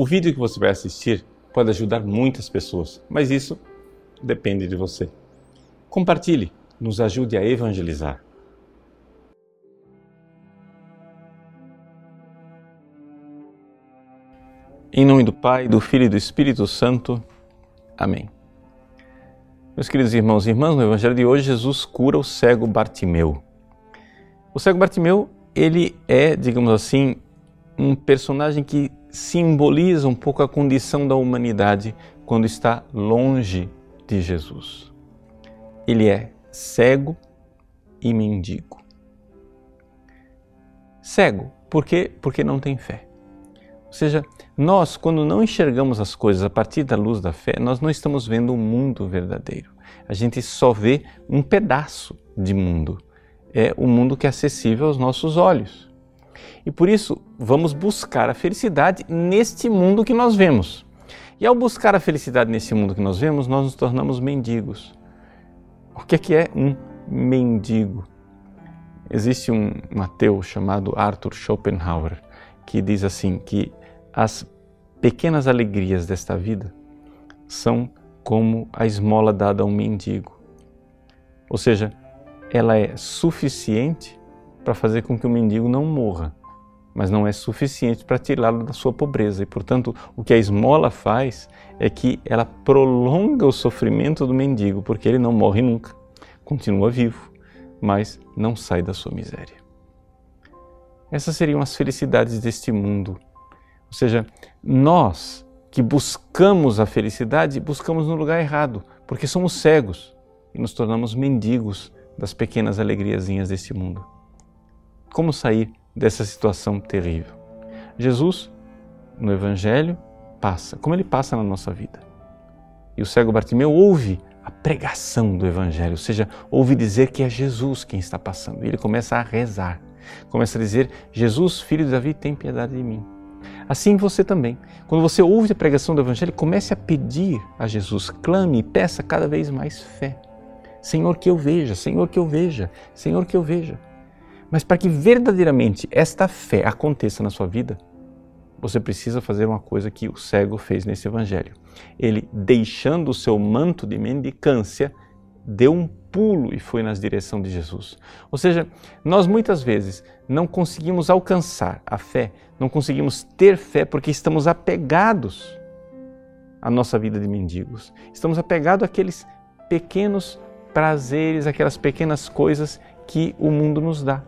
O vídeo que você vai assistir pode ajudar muitas pessoas, mas isso depende de você. Compartilhe, nos ajude a evangelizar. Em nome do Pai, do Filho e do Espírito Santo. Amém. Meus queridos irmãos e irmãs, no Evangelho de hoje, Jesus cura o cego Bartimeu. O cego Bartimeu, ele é, digamos assim, um personagem que simboliza um pouco a condição da humanidade quando está longe de Jesus. Ele é cego e mendigo. Cego, por quê? Porque não tem fé. Ou seja, nós, quando não enxergamos as coisas a partir da luz da fé, nós não estamos vendo o mundo verdadeiro. A gente só vê um pedaço de mundo. É o mundo que é acessível aos nossos olhos. E por isso, vamos buscar a felicidade neste mundo que nós vemos. E ao buscar a felicidade nesse mundo que nós vemos, nós nos tornamos mendigos. O que é, que é um mendigo? Existe um, um ateu chamado Arthur Schopenhauer que diz assim que as pequenas alegrias desta vida são como a esmola dada a um mendigo. Ou seja, ela é suficiente para fazer com que o mendigo não morra, mas não é suficiente para tirá-lo da sua pobreza. E, portanto, o que a esmola faz é que ela prolonga o sofrimento do mendigo, porque ele não morre nunca, continua vivo, mas não sai da sua miséria. Essas seriam as felicidades deste mundo ou seja, nós que buscamos a felicidade, buscamos no lugar errado, porque somos cegos e nos tornamos mendigos das pequenas alegriazinhas deste mundo. Como sair dessa situação terrível? Jesus, no Evangelho, passa, como ele passa na nossa vida. E o cego Bartimeu ouve a pregação do Evangelho, ou seja, ouve dizer que é Jesus quem está passando. E ele começa a rezar, começa a dizer: Jesus, filho de Davi, tem piedade de mim. Assim você também. Quando você ouve a pregação do Evangelho, comece a pedir a Jesus, clame e peça cada vez mais fé. Senhor, que eu veja, Senhor, que eu veja, Senhor, que eu veja. Mas para que verdadeiramente esta fé aconteça na sua vida, você precisa fazer uma coisa que o cego fez nesse Evangelho. Ele, deixando o seu manto de mendicância, deu um pulo e foi na direção de Jesus. Ou seja, nós muitas vezes não conseguimos alcançar a fé, não conseguimos ter fé porque estamos apegados à nossa vida de mendigos. Estamos apegados àqueles pequenos prazeres, aquelas pequenas coisas que o mundo nos dá.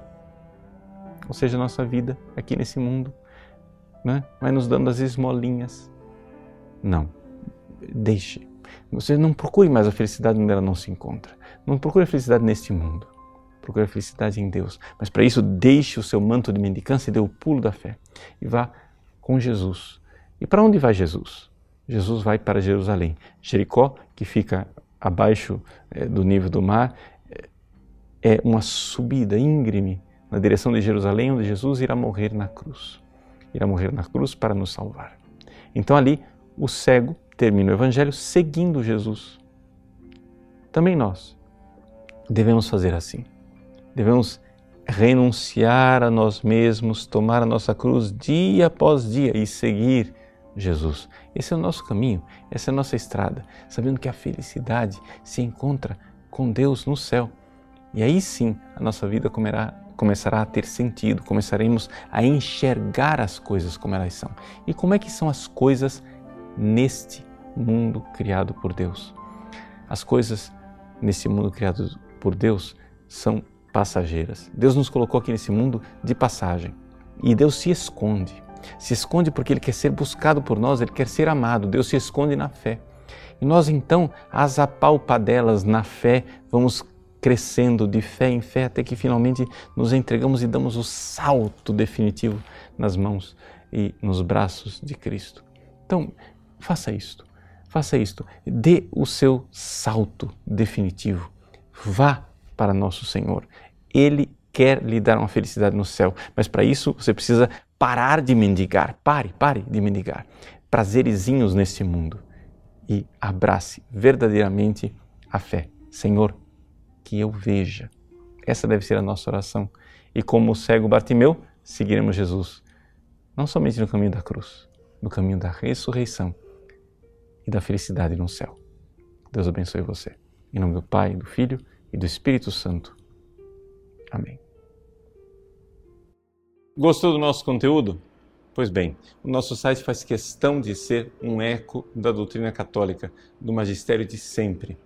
Ou seja, a nossa vida aqui nesse mundo né? vai nos dando as esmolinhas. Não, deixe você não procure mais a felicidade onde ela não se encontra. Não procure a felicidade neste mundo. Procure a felicidade em Deus. Mas para isso, deixe o seu manto de mendicância e dê o pulo da fé. E vá com Jesus. E para onde vai Jesus? Jesus vai para Jerusalém. Jericó, que fica abaixo é, do nível do mar, é uma subida íngreme na direção de Jerusalém, onde Jesus irá morrer na cruz. Irá morrer na cruz para nos salvar. Então ali, o cego termina o Evangelho seguindo Jesus. Também nós devemos fazer assim. Devemos renunciar a nós mesmos, tomar a nossa cruz dia após dia e seguir Jesus. Esse é o nosso caminho, essa é a nossa estrada, sabendo que a felicidade se encontra com Deus no céu. E aí sim a nossa vida comerá, começará a ter sentido, começaremos a enxergar as coisas como elas são. E como é que são as coisas neste mundo criado por Deus. As coisas nesse mundo criado por Deus são passageiras. Deus nos colocou aqui nesse mundo de passagem e Deus se esconde. Se esconde porque Ele quer ser buscado por nós, Ele quer ser amado. Deus se esconde na fé. E nós então, as apalpadelas na fé, vamos crescendo de fé em fé até que finalmente nos entregamos e damos o salto definitivo nas mãos e nos braços de Cristo. Então, faça isto. Faça isto, dê o seu salto definitivo. Vá para nosso Senhor. Ele quer lhe dar uma felicidade no céu, mas para isso você precisa parar de mendigar. Pare, pare de mendigar. Prazerezinhos neste mundo e abrace verdadeiramente a fé. Senhor, que eu veja. Essa deve ser a nossa oração. E como o cego Bartimeu, seguiremos Jesus, não somente no caminho da cruz, no caminho da ressurreição e da felicidade no céu. Deus abençoe você. Em nome do Pai, do Filho e do Espírito Santo. Amém. Gostou do nosso conteúdo? Pois bem, o nosso site faz questão de ser um eco da doutrina católica, do magistério de sempre.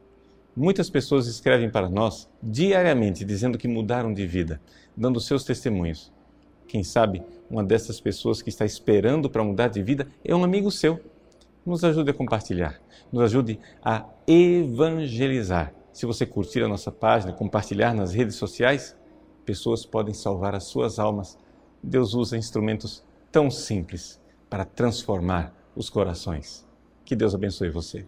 Muitas pessoas escrevem para nós diariamente dizendo que mudaram de vida, dando seus testemunhos. Quem sabe uma dessas pessoas que está esperando para mudar de vida é um amigo seu. Nos ajude a compartilhar, nos ajude a evangelizar. Se você curtir a nossa página, compartilhar nas redes sociais, pessoas podem salvar as suas almas. Deus usa instrumentos tão simples para transformar os corações. Que Deus abençoe você.